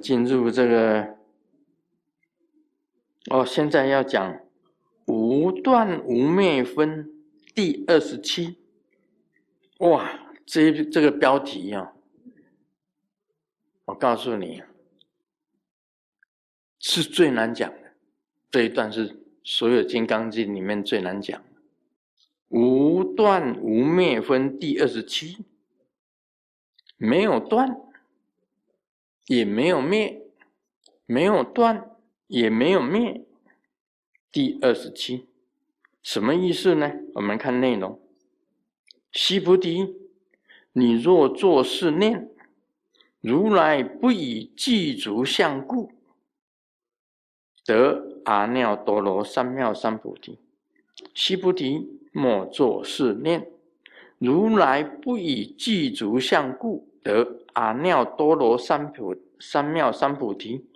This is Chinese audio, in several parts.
进入这个，哦，现在要讲无断无灭分第二十七。哇，这这个标题啊，我告诉你，是最难讲的。这一段是所有《金刚经》里面最难讲的。无断无灭分第二十七，没有断，也没有灭，没有断，也没有灭。第二十七，什么意思呢？我们看内容。西菩提，你若作是念，如来不以具足相故，得阿耨多罗三藐三菩提。西菩提。莫作是念，如来不以具足相故，得阿耨多罗三菩三藐三菩提。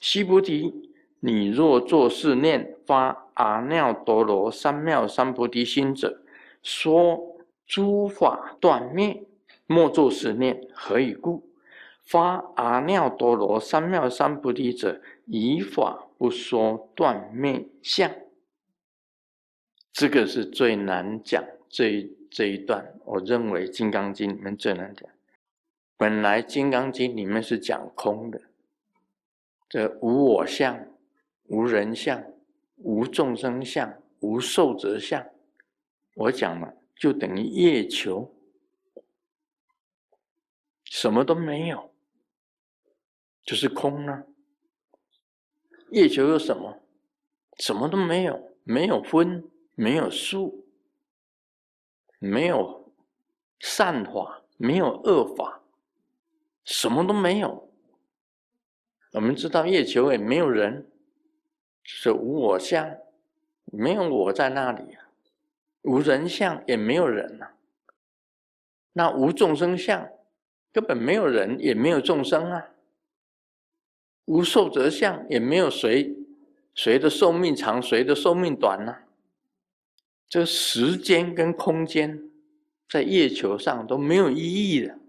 须菩提，你若作是念，发阿耨多罗三藐三菩提心者，说诸法断灭。莫作是念，何以故？发阿耨多罗三藐三菩提者，以法不说断灭相。这个是最难讲，这这一段，我认为《金刚经》里面最难讲。本来《金刚经》里面是讲空的，这无我相、无人相、无众生相、无寿者相，我讲嘛，就等于月球，什么都没有，就是空呢。月球有什么？什么都没有，没有分。没有数，没有善法，没有恶法，什么都没有。我们知道月球也没有人，是无我相，没有我在那里啊；无人相，也没有人呐。那无众生相，根本没有人，也没有众生啊。无寿者相，也没有谁谁的寿命长，谁的寿命短呢？这时间跟空间在月球上都没有意义的。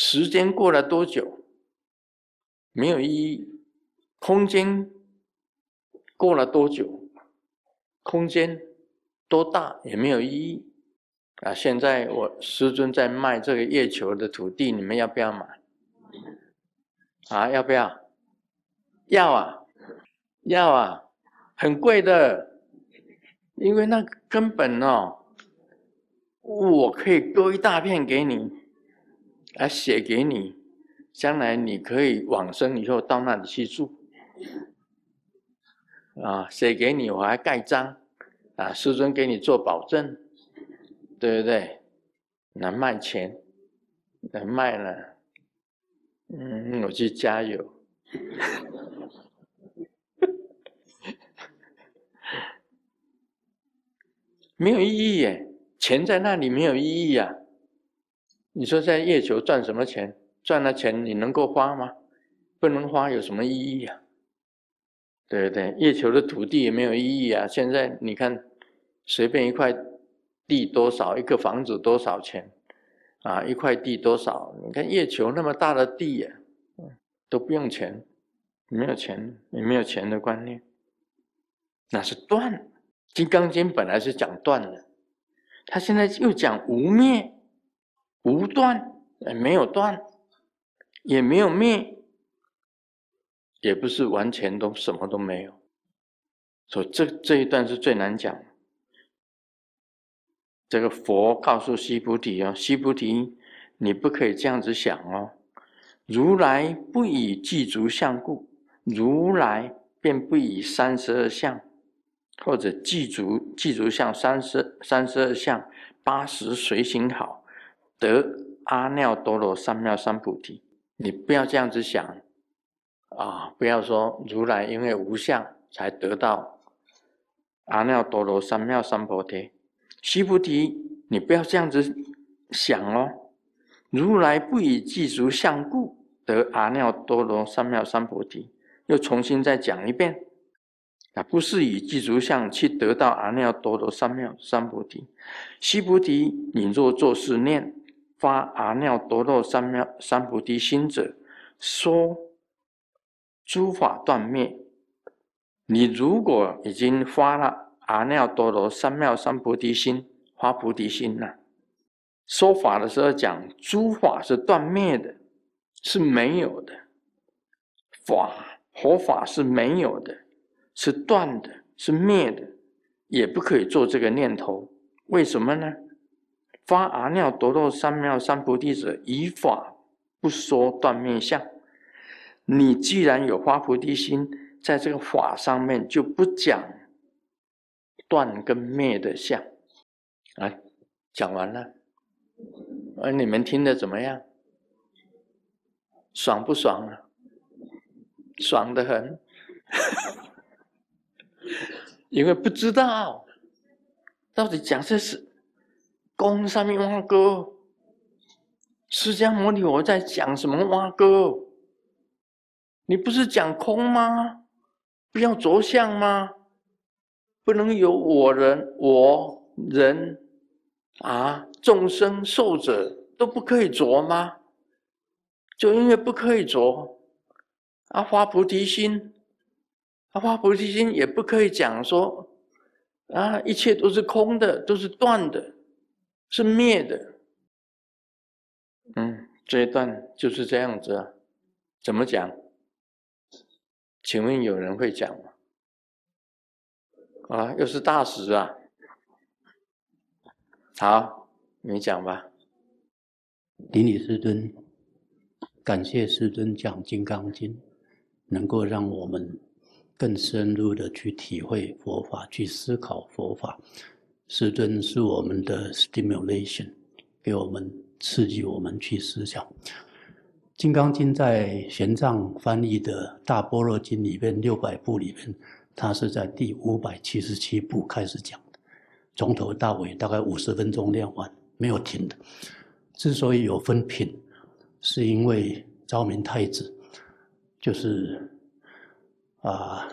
时间过了多久没有意义，空间过了多久，空间多大也没有意义。啊，现在我师尊在卖这个月球的土地，你们要不要买？啊，要不要？要啊，要啊，很贵的。因为那根本哦，我可以割一大片给你，来写给你，将来你可以往生以后到那里去住，啊，写给你我还盖章，啊，师尊给你做保证，对不对？来卖钱，来卖了，嗯，我去加油。没有意义耶，钱在那里没有意义呀。你说在月球赚什么钱？赚了钱你能够花吗？不能花，有什么意义呀？对不对？月球的土地也没有意义啊。现在你看，随便一块地多少，一个房子多少钱啊？一块地多少？你看月球那么大的地呀，都不用钱，没有钱，也没有钱的观念，那是断。《金刚经》本来是讲断的，他现在又讲无灭、无断，没有断，也没有灭，也不是完全都什么都没有。所以这这一段是最难讲。这个佛告诉须菩提哦，须菩提，你不可以这样子想哦。如来不以具足相故，如来便不以三十二相。或者具足具足像三十三十二相八十随行好，得阿耨多罗三藐三菩提。你不要这样子想啊！不要说如来因为无相才得到阿耨多罗三藐三菩提。须菩提，你不要这样子想哦。如来不以具足相故得阿耨多罗三藐三菩提。又重新再讲一遍啊。不是以具足相去得到阿耨多罗三藐三菩提。须菩提，你若作是念，发阿耨多罗三藐三菩提心者，说诸法断灭。你如果已经发了阿耨多罗三藐三菩提心，发菩提心了，说法的时候讲诸法是断灭的，是没有的；法佛法是没有的，是断的，是灭的，也不可以做这个念头。为什么呢？发阿耨夺到三藐三菩提者，以法不说断灭相。你既然有发菩提心。在这个法上面就不讲断跟灭的相啊，讲完了，而你们听的怎么样？爽不爽啊？爽的很，因为不知道到底讲这是公上面挖哥，释迦牟尼我在讲什么挖哥？你不是讲空吗？不要着相吗？不能有我人、我人啊，众生受者都不可以着吗？就因为不可以着，阿发菩提心，阿发菩提心也不可以讲说啊，一切都是空的，都是断的，是灭的。嗯，这一段就是这样子啊，怎么讲？请问有人会讲吗？啊，又是大师啊！好，你讲吧。顶礼师尊，感谢师尊讲《金刚经》，能够让我们更深入的去体会佛法，去思考佛法。师尊是我们的 stimulation，给我们刺激我们去思想。《金刚经》在玄奘翻译的《大般若经》里边六百部里边，它是在第五百七十七部开始讲的，从头到尾大概五十分钟念完，没有停的。之所以有分品，是因为昭明太子就是啊，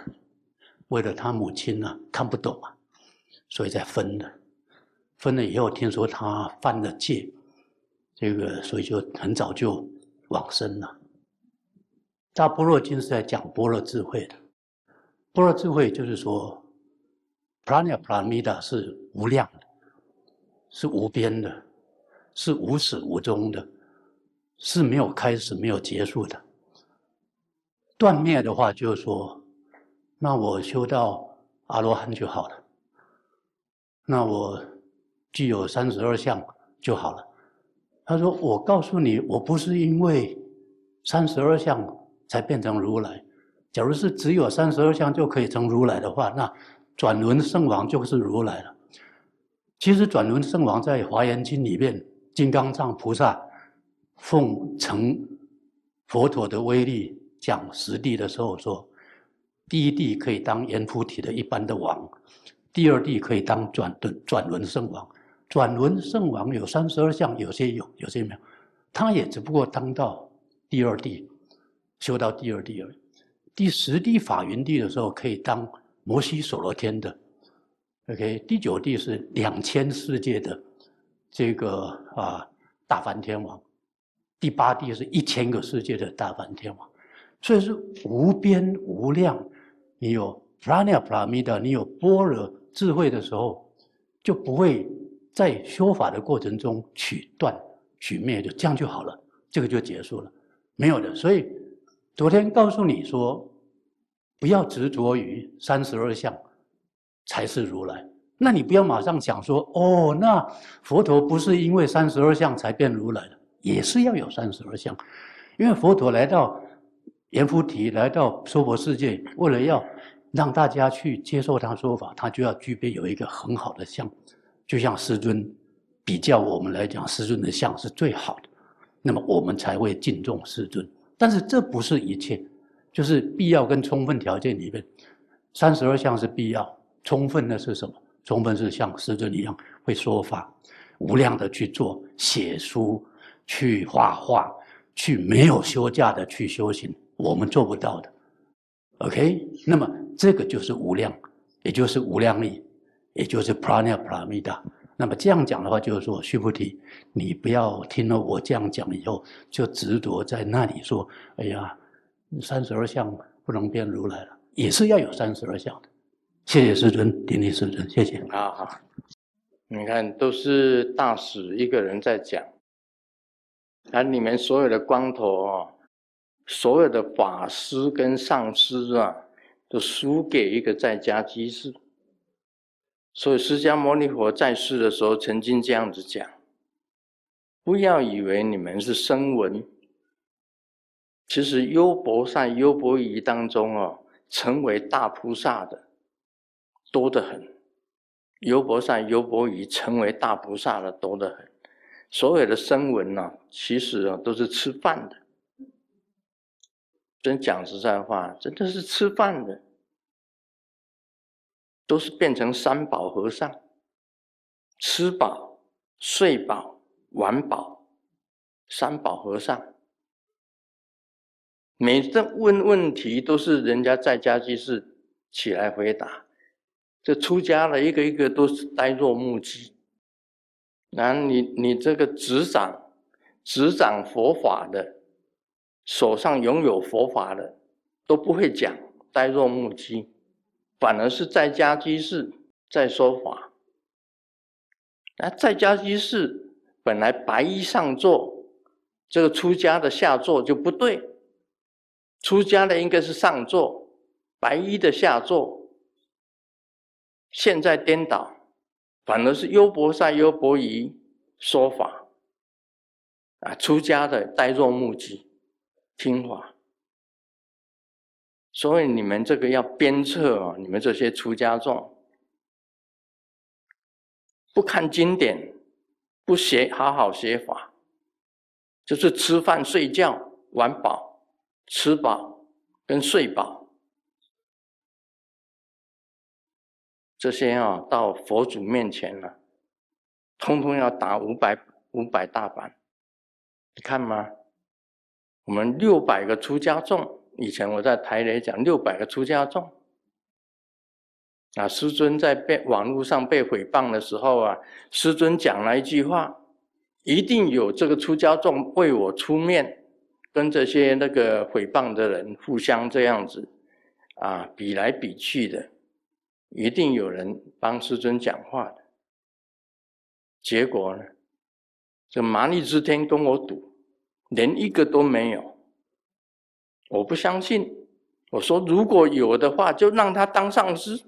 为了他母亲呢看不懂啊，所以才分的。分了以后，听说他犯了戒，这个所以就很早就。往生了。大般若经是在讲般若智慧的。般若智慧就是说，prana pramita 是无量的，是无边的，是无始无终的，是没有开始、没有结束的。断灭的话，就是说，那我修到阿罗汉就好了。那我具有三十二相就好了。他说：“我告诉你，我不是因为三十二相才变成如来。假如是只有三十二相就可以成如来的话，那转轮圣王就是如来了。其实转轮圣王在《华严经》里面，金刚藏菩萨奉承佛陀的威力讲实地的时候说：第一地可以当阎浮提的一般的王，第二地可以当转轮转轮圣王。”转轮圣王有三十二相，有些有，有些没有。他也只不过当到第二地，修到第二地而已。第十地法云地的时候，可以当摩西所罗天的。OK，第九地是两千世界的这个啊大梵天王。第八地是一千个世界的大梵天王。所以是无边无量。你有 prana pramita，你有般若智慧的时候，就不会。在修法的过程中取断、取灭，就这样就好了，这个就结束了，没有的。所以昨天告诉你说，不要执着于三十二相才是如来。那你不要马上想说，哦，那佛陀不是因为三十二相才变如来的，也是要有三十二相。因为佛陀来到阎浮提，来到娑婆世界，为了要让大家去接受他说法，他就要具备有一个很好的相。就像师尊比较我们来讲，师尊的相是最好的，那么我们才会敬重师尊。但是这不是一切，就是必要跟充分条件里面，三十二相是必要，充分的是什么？充分是像师尊一样会说法，无量的去做写书、去画画、去没有休假的去修行，我们做不到的。OK，那么这个就是无量，也就是无量力。也就是 prana pramita。那么这样讲的话，就是说，须菩提，你不要听了我这样讲以后，就执着在那里说：“哎呀，三十二相不能变如来了，也是要有三十二相的。谢谢师尊，顶礼师尊，谢谢。好好，你看都是大使一个人在讲，而你们所有的光头啊，所有的法师跟上师啊，都输给一个在家居士。所以释迦牟尼佛在世的时候曾经这样子讲：不要以为你们是声闻。其实优婆善、优婆夷当中哦，成为大菩萨的多得很。优婆善、优婆夷成为大菩萨的多得很。所有的声闻呢，其实啊都是吃饭的。真讲实在话，真的是吃饭的，都是变成三宝和尚，吃饱、睡饱、玩饱，三宝和尚。每次问问题都是人家在家居士起来回答，这出家了一个一个都是呆若木鸡。那你你这个执掌执掌佛法的，手上拥有佛法的都不会讲，呆若木鸡，反而是在家居士在说法。那在家居士本来白衣上座，这个出家的下座就不对。出家的应该是上座，白衣的下座。现在颠倒，反而是优婆塞、优婆夷说法。啊，出家的呆若木鸡，听话。所以你们这个要鞭策哦，你们这些出家众，不看经典，不学好好学法，就是吃饭、睡觉、玩饱。吃饱跟睡饱，这些啊，到佛祖面前了，通通要打五百五百大板。你看吗？我们六百个出家众，以前我在台里讲六百个出家众，啊，师尊在被网络上被诽谤的时候啊，师尊讲了一句话，一定有这个出家众为我出面。跟这些那个诽谤的人互相这样子啊比来比去的，一定有人帮师尊讲话的。结果呢，这麻利之天跟我赌，连一个都没有。我不相信，我说如果有的话，就让他当上师，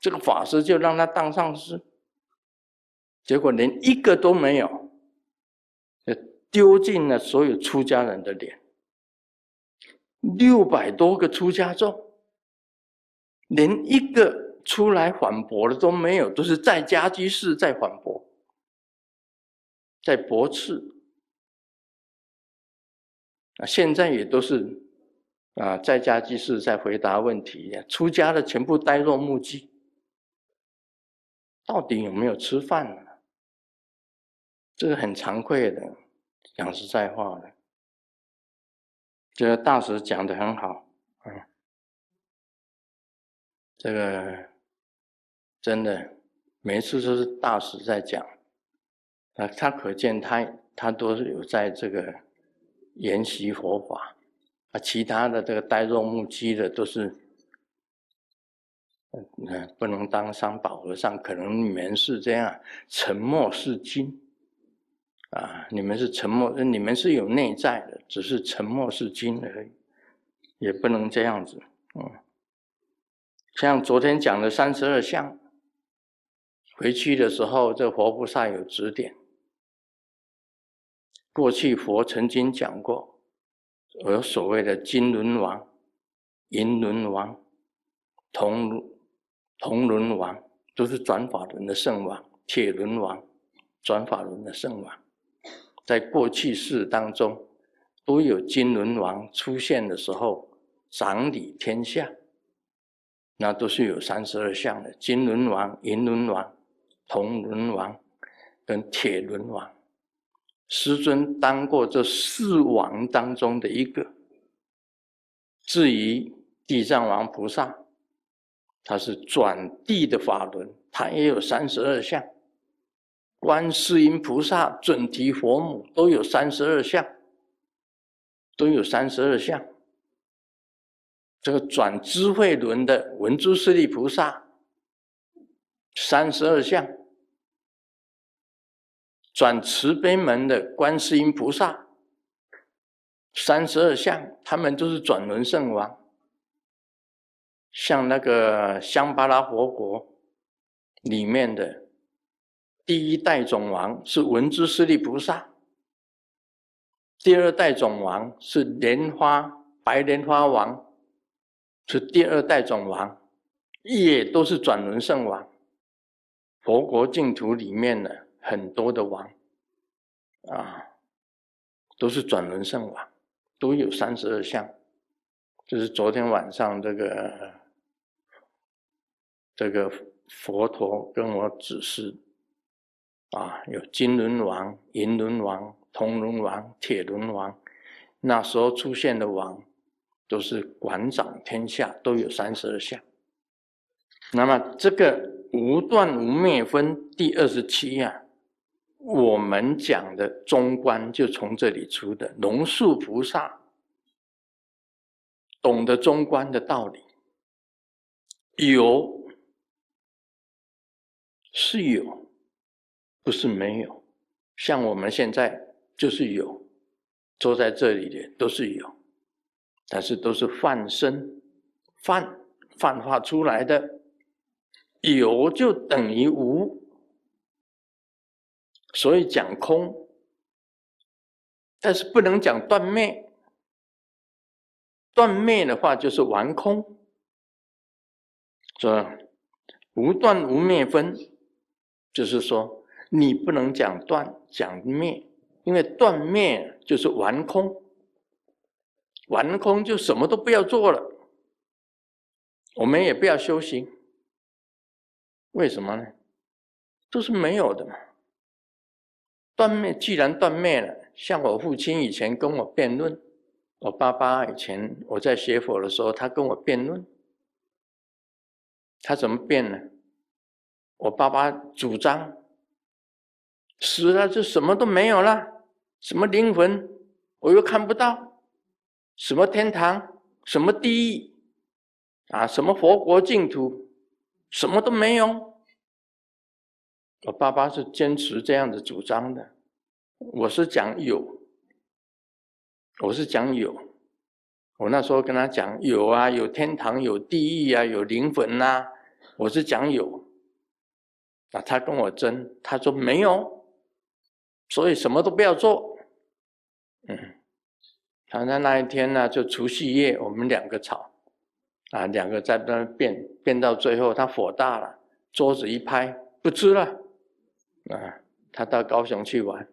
这个法师就让他当上师。结果连一个都没有。丢尽了所有出家人的脸，六百多个出家众，连一个出来反驳的都没有，都是在家居士在反驳，在驳斥。啊，现在也都是啊，在家居士在回答问题，出家的全部呆若木鸡，到底有没有吃饭呢？这个很惭愧的。讲实在话的，这个大师讲的很好，嗯，这个真的每次都是大师在讲，啊，他可见他他都是有在这个研习佛法，啊，其他的这个呆若木鸡的都是，嗯，不能当三宝和尚，可能你们是这样，沉默是金。啊，你们是沉默，你们是有内在的，只是沉默是金而已，也不能这样子。嗯，像昨天讲的三十二相，回去的时候，这活菩萨有指点。过去佛曾经讲过，有所谓的金轮王、银轮王、铜铜轮王，都是转法轮的圣王；铁轮王，转法轮的圣王。在过去世当中，都有金轮王出现的时候，掌理天下，那都是有三十二相的：金轮王、银轮王、铜轮王跟铁轮王。师尊当过这四王当中的一个。至于地藏王菩萨，他是转地的法轮，他也有三十二相。观世音菩萨、准提佛母都有三十二相，都有三十二相。这个转智慧轮的文殊师利菩萨，三十二相；转慈悲门的观世音菩萨，三十二相，他们都是转轮圣王。像那个香巴拉佛国里面的第一代总王是文殊师利菩萨，第二代总王是莲花白莲花王，是第二代总王，也都是转轮圣王。佛国净土里面的很多的王啊，都是转轮圣王，都有三十二相。就是昨天晚上这个。这个佛陀跟我指示，啊，有金轮王、银轮王、铜轮王、铁轮王，那时候出现的王，都是管掌天下，都有三十二相。那么这个无断无灭分第二十七啊，我们讲的中观就从这里出的。龙树菩萨懂得中观的道理，有。是有，不是没有。像我们现在就是有，坐在这里的都是有，但是都是泛身、泛泛化出来的。有就等于无，所以讲空，但是不能讲断灭。断灭的话就是完空，说无断无灭分。就是说，你不能讲断讲灭，因为断灭就是完空，完空就什么都不要做了，我们也不要修行。为什么呢？都是没有的嘛。断灭既然断灭了，像我父亲以前跟我辩论，我爸爸以前我在学佛的时候，他跟我辩论，他怎么辩呢？我爸爸主张死了就什么都没有了，什么灵魂我又看不到，什么天堂，什么地狱，啊，什么佛国净土，什么都没有。我爸爸是坚持这样的主张的，我是讲有，我是讲有。我那时候跟他讲有啊，有天堂，有地狱啊，有灵魂呐，我是讲有。啊，他跟我争，他说没有，所以什么都不要做。嗯，他在那一天呢，就除夕夜，我们两个吵，啊，两个在那辩辩到最后，他火大了，桌子一拍，不吃了。啊，他到高雄去玩，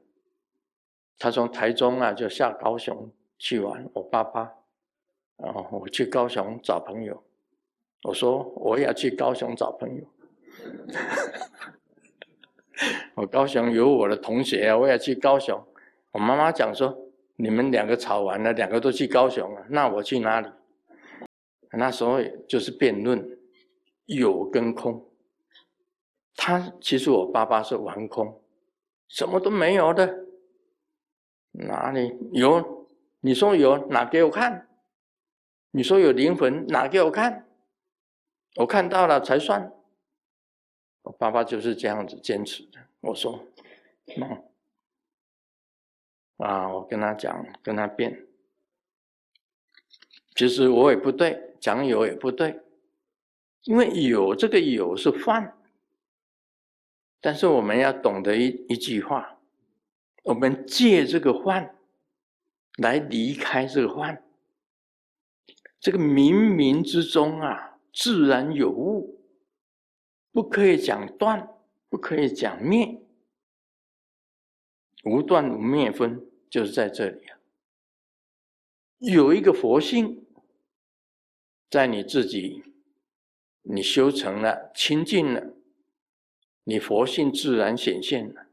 他从台中啊就下高雄去玩。我爸爸，然后，我去高雄找朋友，我说我也要去高雄找朋友。我高雄有我的同学，我也去高雄。我妈妈讲说，你们两个吵完了，两个都去高雄了，那我去哪里？那时候就是辩论有跟空。他其实我爸爸是玩空，什么都没有的。哪里有？你说有，拿给我看。你说有灵魂，拿给我看。我看到了才算。我爸爸就是这样子坚持的。我说：“嗯，啊，我跟他讲，跟他辩。其实我也不对，讲有也不对，因为有这个有是犯，但是我们要懂得一一句话：我们借这个幻来离开这个幻。这个冥冥之中啊，自然有物。”不可以讲断，不可以讲灭，无断无灭分就是在这里啊。有一个佛性，在你自己，你修成了清净了，你佛性自然显现了。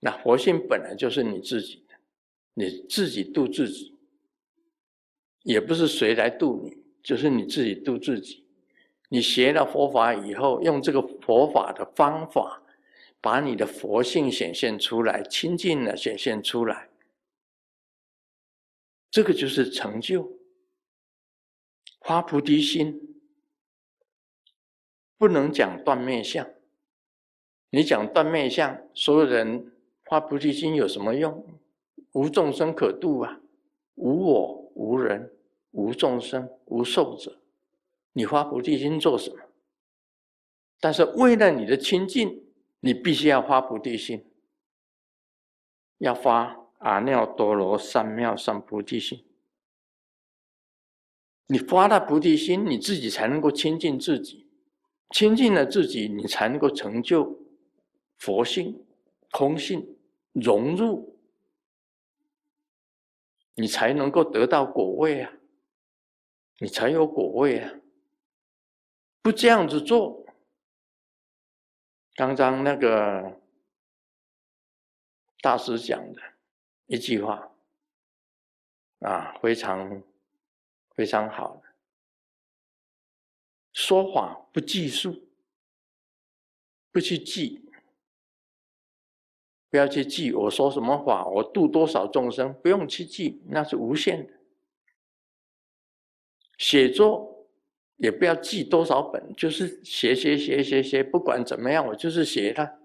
那佛性本来就是你自己的，你自己度自己，也不是谁来度你，就是你自己度自己。你学了佛法以后，用这个佛法的方法，把你的佛性显现出来，清净的显现出来，这个就是成就。发菩提心，不能讲断灭相。你讲断灭相，所有人发菩提心有什么用？无众生可度啊，无我无人无众生无寿者，你发菩提心做什么？但是为了你的清净，你必须要发菩提心，要发阿耨多罗三藐三菩提心。你发了菩提心，你自己才能够亲近自己，亲近了自己，你才能够成就佛性、空性，融入，你才能够得到果位啊！你才有果位啊！不这样子做。刚刚那个大师讲的一句话啊，非常非常好的，说法不计数，不去记，不要去记我说什么法，我度多少众生，不用去记，那是无限的。写作。也不要记多少本，就是写写写写写，不管怎么样，我就是写它。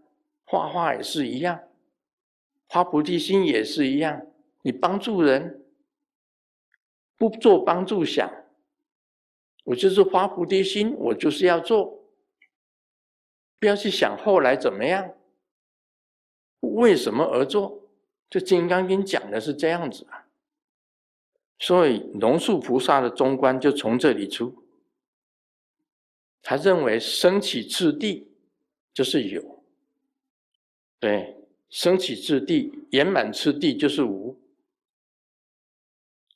画画也是一样，发菩提心也是一样。你帮助人，不做帮助想，我就是发菩提心，我就是要做。不要去想后来怎么样，为什么而做？这《金刚经》讲的是这样子啊。所以龙树菩萨的中观就从这里出。他认为升起次第就是有，对，升起次第圆满次第就是无，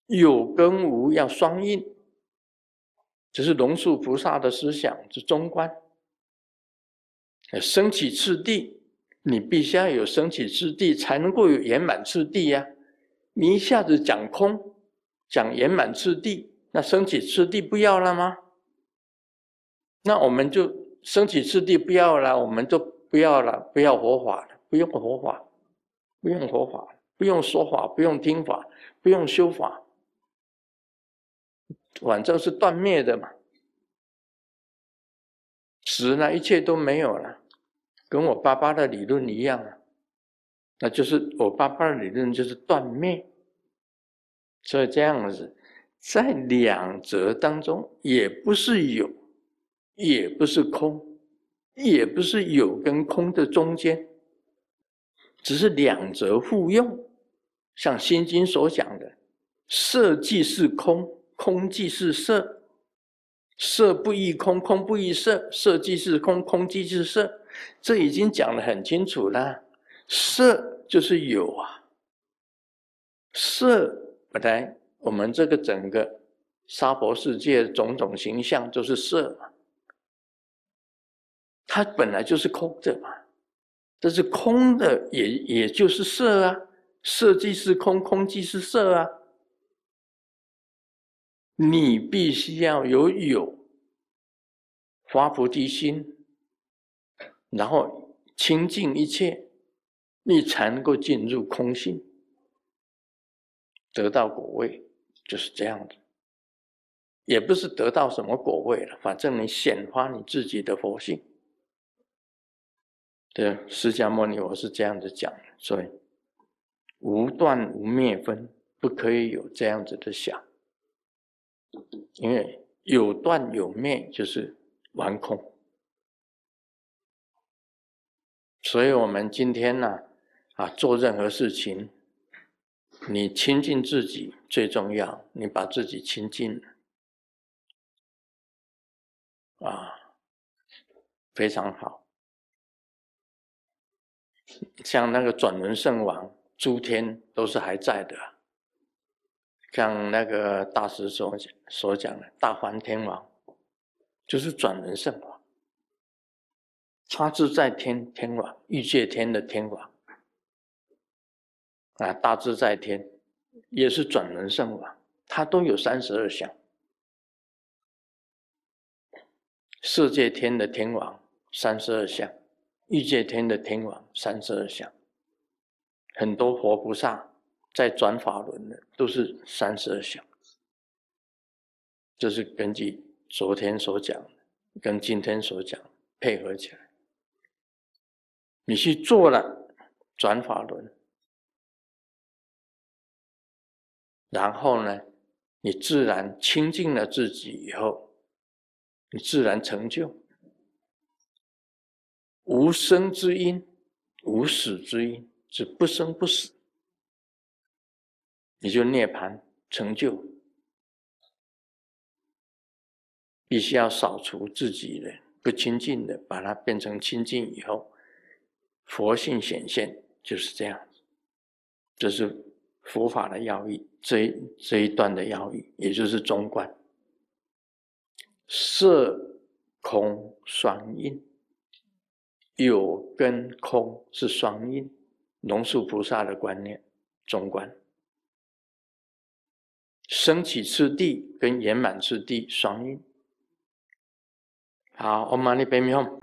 有跟无要双印，这是龙树菩萨的思想之中观。升起次第，你必须要有升起之地，才能够有圆满之地呀。你一下子讲空，讲圆满之地，那升起之地不要了吗？那我们就升起之地不要了，我们就不要了，不要佛法了，不用佛法，不用佛法，不用说法，不用听法，不用修法，反正是断灭的嘛。死了，一切都没有了，跟我爸爸的理论一样啊。那就是我爸爸的理论就是断灭，所以这样子，在两者当中也不是有。也不是空，也不是有跟空的中间，只是两者互用。像《心经》所讲的，色即是空，空即是色，色不异空，空不异色，色即是空，空即是色。这已经讲得很清楚了。色就是有啊，色本来我们这个整个娑婆世界种种形象就是色嘛。它本来就是空的嘛，但是空的，也也就是色啊，色即是空，空即是色啊。你必须要有有发菩提心，然后清净一切，你才能够进入空性，得到果位，就是这样子。也不是得到什么果位了，反正你显发你自己的佛性。对，释迦牟尼，我是这样子讲的，所以无断无灭分，不可以有这样子的想，因为有断有灭就是完空。所以我们今天呢，啊，做任何事情，你亲近自己最重要，你把自己亲近，啊，非常好。像那个转轮圣王，诸天都是还在的。像那个大师所所讲的大梵天王，就是转轮圣王，他自在天天王，欲界天的天王。啊，大自在天也是转轮圣王，他都有三十二相。世界天的天王三十二相。欲界天的天王三十二相，很多活菩萨在转法轮的都是三十二相。这是根据昨天所讲，跟今天所讲配合起来，你去做了转法轮，然后呢，你自然清净了自己以后，你自然成就无生之因，无死之因，是不生不死，你就涅槃成就。必须要扫除自己的不清净的，把它变成清净以后，佛性显现就是这样子。这是佛法的要义，这一这一段的要义，也就是中观。色空双印，有跟空是双印，龙树菩萨的观念，中观。升起之地跟圆满之地双运。好，我们马里贝米哄。